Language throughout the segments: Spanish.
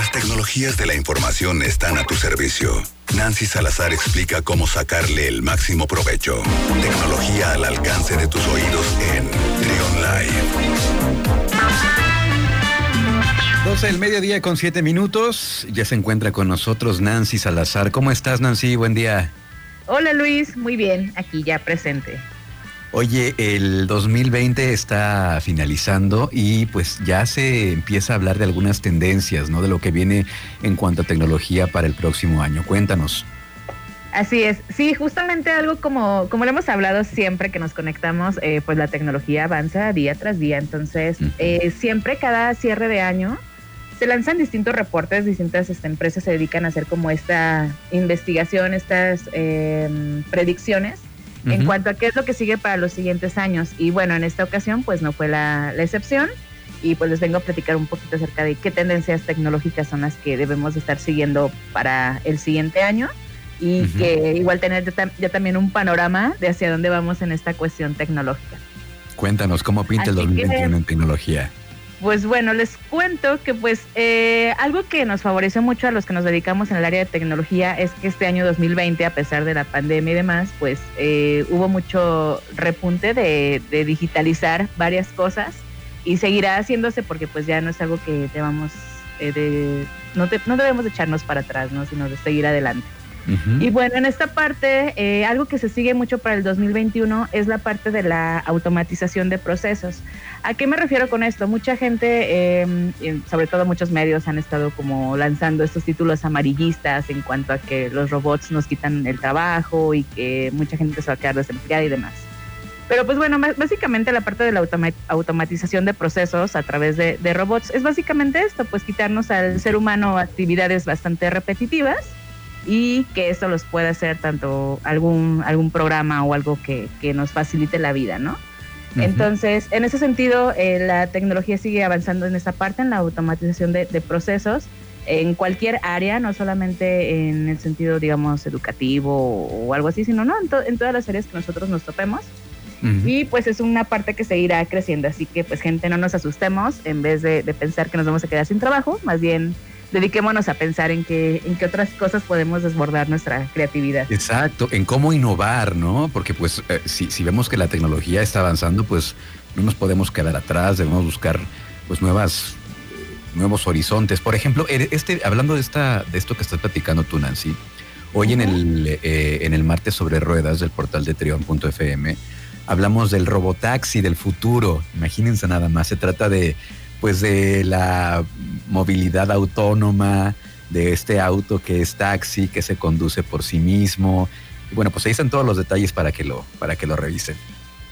Las tecnologías de la información están a tu servicio. Nancy Salazar explica cómo sacarle el máximo provecho. Tecnología al alcance de tus oídos en Trion Live. 12 del mediodía con 7 minutos. Ya se encuentra con nosotros Nancy Salazar. ¿Cómo estás, Nancy? Buen día. Hola, Luis. Muy bien. Aquí ya presente. Oye, el 2020 está finalizando y pues ya se empieza a hablar de algunas tendencias, ¿no? De lo que viene en cuanto a tecnología para el próximo año. Cuéntanos. Así es, sí, justamente algo como, como lo hemos hablado siempre que nos conectamos, eh, pues la tecnología avanza día tras día, entonces eh, siempre cada cierre de año se lanzan distintos reportes, distintas este, empresas se dedican a hacer como esta investigación, estas em, predicciones en cuanto a qué es lo que sigue para los siguientes años. Y bueno, en esta ocasión pues no fue la, excepción y pues les vengo a platicar un poquito acerca de qué tendencias tecnológicas son las que debemos estar siguiendo para el siguiente año y que igual tener ya, también un panorama de hacia dónde vamos en esta cuestión tecnológica. Cuéntanos cómo pinta el 2021 en tecnología. Pues bueno, les cuento que pues eh, algo que nos favoreció mucho a los que nos dedicamos en el área de tecnología es que este año 2020, a pesar de la pandemia y demás, pues eh, hubo mucho repunte de, digitalizar varias cosas y seguirá haciéndose porque pues ya no es algo que debamos eh, de, no, no debemos echarnos para atrás, ¿no? sino de seguir adelante. Y bueno, en esta parte, eh, algo que se sigue mucho para el 2021 es la parte de la automatización de procesos. ¿A qué me refiero con esto? Mucha gente, em, sobre todo muchos medios, han estado como lanzando estos títulos amarillistas en cuanto a que los robots nos quitan el trabajo y que mucha gente se va a quedar desempleada y demás. Pero pues bueno, básicamente la parte de la automatización de procesos a través de, de robots es básicamente esto, pues quitarnos al ser humano actividades bastante repetitivas y que esto los puede hacer tanto algún, algún programa o algo que, nos facilite la vida, ¿no? Entonces, en ese sentido, eh, la tecnología sigue avanzando en esta parte, en la automatización de, procesos, en cualquier área, no solamente en el sentido, digamos, educativo o, algo así, sino ¿no? en, todas las áreas que nosotros nos topemos. Y pues es una parte que seguirá creciendo, así que pues gente no nos asustemos en vez de, de pensar que nos vamos a quedar sin trabajo, más bien dediquémonos a pensar en qué, en qué otras cosas podemos desbordar nuestra creatividad. Exacto, en cómo innovar, ¿no? Porque pues eh, si, si, vemos que la tecnología está avanzando, pues no nos podemos quedar atrás, debemos buscar pues nuevas nuevos horizontes. Por ejemplo, este, hablando de esta, de esto que estás platicando tú, Nancy, hoy en el eh, en el martes sobre ruedas del portal de Trion.fm hablamos del robotaxi del futuro. Imagínense nada más, se trata de pues de la movilidad autónoma, de este auto que es taxi, que se conduce por sí mismo. bueno, pues ahí están todos los detalles para que lo, para que lo revisen.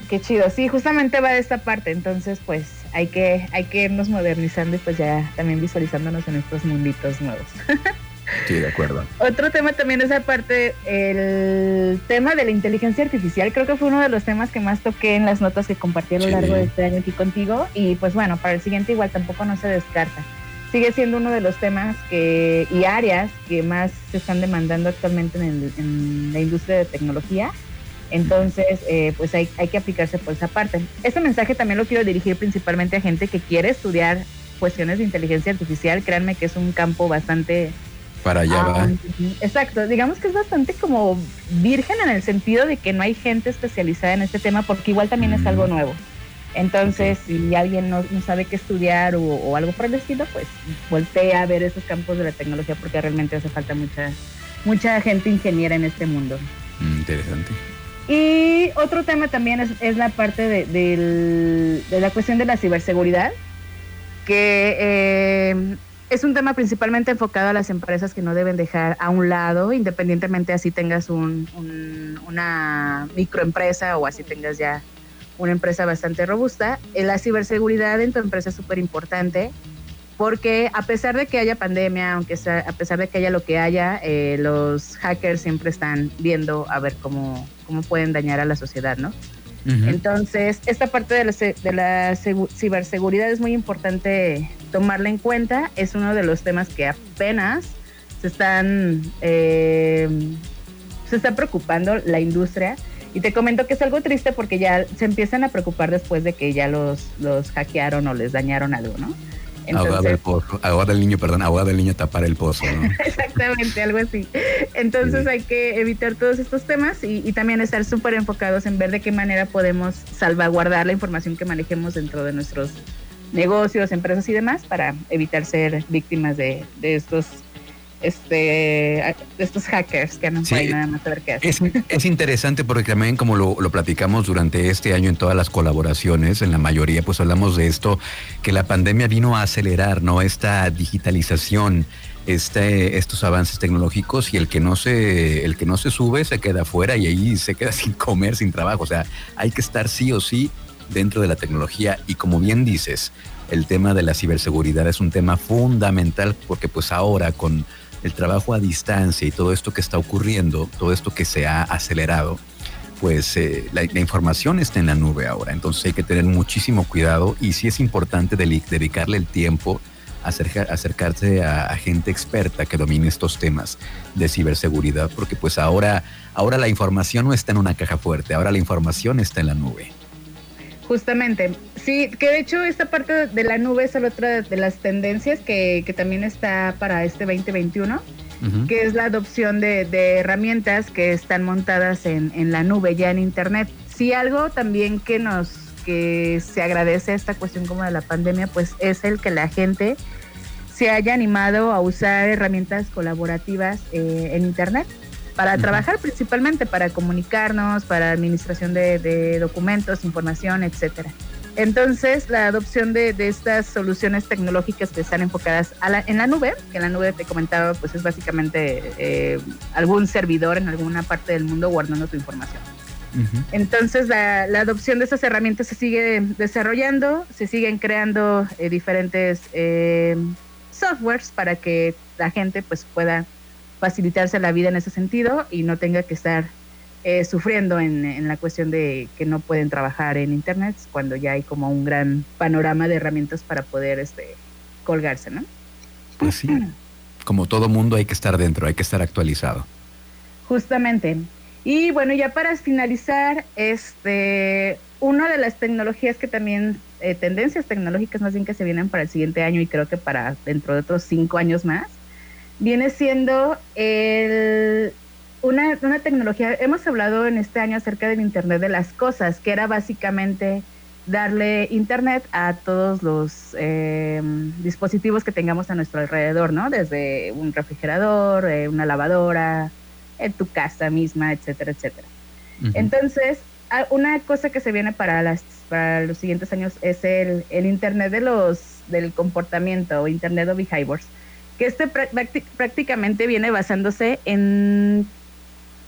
Qué chido, sí, justamente va de esta parte, entonces pues hay que, hay que irnos modernizando y pues ya también visualizándonos en estos munditos nuevos. Sí, de acuerdo. Otro tema también es aparte el tema de la inteligencia artificial. Creo que fue uno de los temas que más toqué en las notas que compartí a lo largo de este año aquí contigo. Y pues bueno, para el siguiente igual tampoco no se descarta. Sigue siendo uno de los temas que, y áreas que más se están demandando actualmente en, la industria de tecnología. Entonces, eh, pues hay, hay que aplicarse por esa parte. Este mensaje también lo quiero dirigir principalmente a gente que quiere estudiar cuestiones de inteligencia artificial. Créanme que es un campo bastante para allá ah, Exacto, digamos que es bastante como virgen en el sentido de que no hay gente especializada en este tema porque igual también es algo mm. nuevo. Entonces, si alguien no, sabe qué estudiar o, algo por el estilo, pues voltea a ver esos campos de la tecnología porque realmente hace falta mucha, mucha gente ingeniera en este mundo. Mm, interesante. Y otro tema también es, la parte de, de, la cuestión de la ciberseguridad, que eh, es un tema principalmente enfocado a las empresas que no deben dejar a un lado, independientemente así tengas una microempresa o así tengas ya una empresa bastante robusta. Eh, la ciberseguridad en tu empresa es súper importante porque a pesar de que haya pandemia, aunque sea, a pesar de que haya lo que haya, eh, los hackers siempre están viendo a ver cómo, cómo pueden dañar a la sociedad, ¿no? Entonces, esta parte de la, de la ciberseguridad es muy importante tomarla en cuenta. Es uno de los temas que apenas se están, eh, se está preocupando la industria. Y te comento que es algo triste porque ya se empiezan a preocupar después de que ya los, los hackearon o les dañaron algo, ¿no? Ahogado el pozo, ahogado el niño, perdón, ahogado el niño tapar el pozo. Exactamente, algo así. Entonces hay que evitar todos estos temas y, y también estar súper enfocados en ver de qué manera podemos salvaguardar la información que manejemos dentro de nuestros negocios, empresas y demás para evitar ser víctimas de, de estos este, estos hackers que no pueden nada más saber qué hacer. Es, interesante porque también como lo, platicamos durante este año en todas las colaboraciones, en la mayoría pues hablamos de esto, que la pandemia vino a acelerar, ¿no? Esta digitalización, este, estos avances tecnológicos y el que no se, el que no se sube se queda fuera y ahí se queda sin comer, sin trabajo. O sea, hay que estar sí o sí dentro de la tecnología y como bien dices, el tema de la ciberseguridad es un tema fundamental porque pues ahora con el trabajo a distancia y todo esto que está ocurriendo, todo esto que se ha acelerado, pues eh, la, información está en la nube ahora. Entonces hay que tener muchísimo cuidado y sí es importante dedicarle el tiempo a acercarse a, gente experta que domine estos temas de ciberseguridad, porque pues ahora, ahora la información no está en una caja fuerte, ahora la información está en la nube. Justamente, sí, que de hecho esta parte de la nube es la otra de las tendencias que, que también está para este 2021, que es la adopción de, herramientas que están montadas en, en, la nube, ya en Internet. Sí, algo también que nos que se agradece esta cuestión como de la pandemia, pues es el que la gente se haya animado a usar herramientas colaborativas eh, en Internet para trabajar principalmente, para comunicarnos, para administración de, documentos, información, etcétera. Entonces, la adopción de, estas soluciones tecnológicas que están enfocadas en la nube, que en la nube te comentaba, pues es básicamente eh, algún servidor en alguna parte del mundo guardando tu información. Entonces, la, adopción de estas herramientas se sigue desarrollando, se siguen creando eh, diferentes eh, softwares para que la gente pues pueda facilitarse la vida en ese sentido y no tenga que estar eh, sufriendo en, la cuestión de que no pueden trabajar en internet cuando ya hay como un gran panorama de herramientas para poder este colgarse, ¿no? Pues sí, como todo mundo hay que estar dentro, hay que estar actualizado. Justamente. Y bueno, ya para finalizar, este, una de las tecnologías que también, eh, tendencias tecnológicas más bien que se vienen para el siguiente año y creo que para dentro de otros cinco años más, viene siendo el, una, tecnología, hemos hablado en este año acerca del Internet de las Cosas, que era básicamente darle Internet a todos los eh, dispositivos que tengamos a nuestro alrededor, ¿no? Desde un refrigerador, eh, una lavadora, en tu casa misma, etcétera, etcétera. Entonces, una cosa que se viene para, las, para los siguientes años es el, el Internet de los, del comportamiento o Internet of Behaviors que este prácticamente viene basándose en,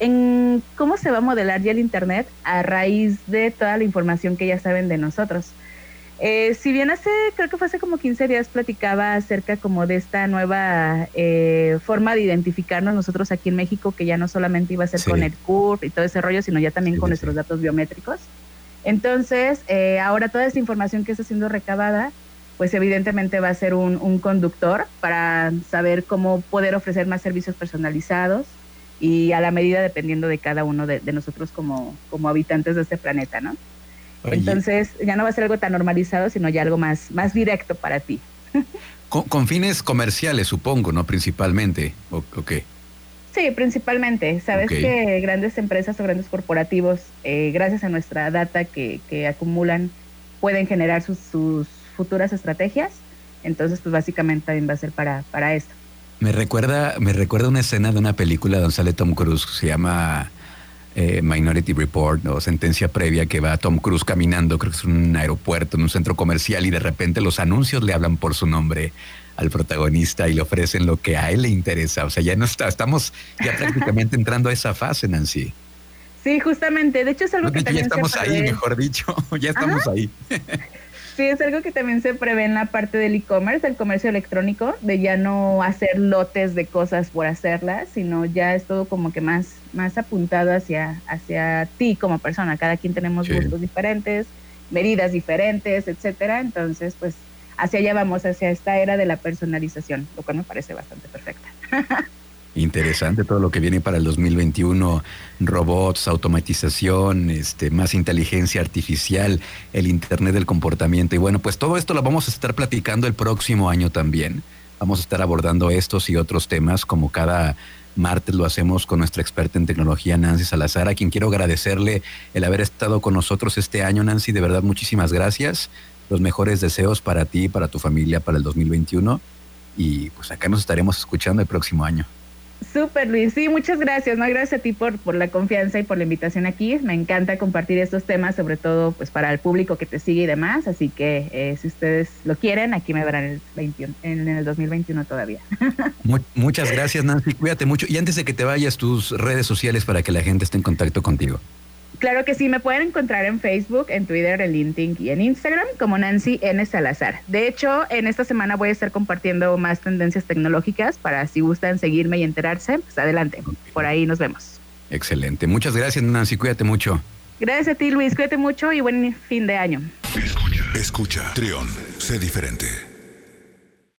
en cómo se va a modelar ya el Internet a raíz de toda la información que ya saben de nosotros. Eh, si bien hace, creo que fue hace como 15 días, platicaba acerca como de esta nueva eh, forma de identificarnos nosotros aquí en México, que ya no solamente iba a ser con el CURP y todo ese rollo, sino ya también con nuestros datos biométricos. Entonces, eh, ahora toda esta información que está siendo recabada pues evidentemente va a ser un, conductor para saber cómo poder ofrecer más servicios personalizados y a la medida dependiendo de cada uno de, nosotros como, como habitantes de este planeta, ¿no? Entonces ya no va a ser algo tan normalizado, sino ya algo más, más directo para ti. Con, fines comerciales, supongo, ¿no? Principalmente, ¿o, qué? Sí, principalmente. Sabes que grandes empresas o grandes corporativos, eh, gracias a nuestra data que, que acumulan, pueden generar sus, sus futuras estrategias. Entonces, pues básicamente también va a ser para, para esto. Me recuerda, me recuerda una escena de una película donde sale Tom Cruise, se llama eh, Minority Report o Sentencia Previa, que va Tom Cruise caminando, creo que es un aeropuerto, en un centro comercial, y de repente los anuncios le hablan por su nombre al protagonista y le ofrecen lo que a él le interesa. O sea, ya no está, estamos ya prácticamente entrando a esa fase, Nancy. Sí, justamente. De hecho, es algo que también. Ya estamos ahí, mejor dicho. ya estamos ahí. Sí, es algo que también se prevé en la parte del e-commerce, del comercio electrónico, de ya no hacer lotes de cosas por hacerlas, sino ya es todo como que más, más apuntado hacia, hacia ti como persona. Cada quien tenemos gustos diferentes, medidas diferentes, etcétera. Entonces, pues hacia allá vamos, hacia esta era de la personalización, lo cual me parece bastante perfecta. Interesante todo lo que viene para el 2021, robots, automatización, este, más inteligencia artificial, el Internet del comportamiento. Y bueno, pues todo esto lo vamos a estar platicando el próximo año también. Vamos a estar abordando estos y otros temas como cada martes lo hacemos con nuestra experta en tecnología, Nancy Salazar, a quien quiero agradecerle el haber estado con nosotros este año, Nancy. De verdad, muchísimas gracias. Los mejores deseos para ti, para tu familia, para el 2021. Y pues acá nos estaremos escuchando el próximo año. Súper Luis, sí, muchas gracias, ¿no? Gracias a ti por, por la confianza y por la invitación aquí. Me encanta compartir estos temas, sobre todo pues para el público que te sigue y demás. Así que eh, si ustedes lo quieren, aquí me verán el 21, en, el 2021 todavía. muchas gracias, Nancy. Cuídate mucho. Y antes de que te vayas, tus redes sociales para que la gente esté en contacto contigo. Claro que sí, me pueden encontrar en Facebook, en Twitter, en LinkedIn y en Instagram como Nancy N. Salazar. De hecho, en esta semana voy a estar compartiendo más tendencias tecnológicas para si gustan seguirme y enterarse, pues adelante, por ahí nos vemos. Excelente, muchas gracias Nancy, cuídate mucho. Gracias a ti Luis, cuídate mucho y buen fin de año. Escucha, escucha, Trión, sé diferente.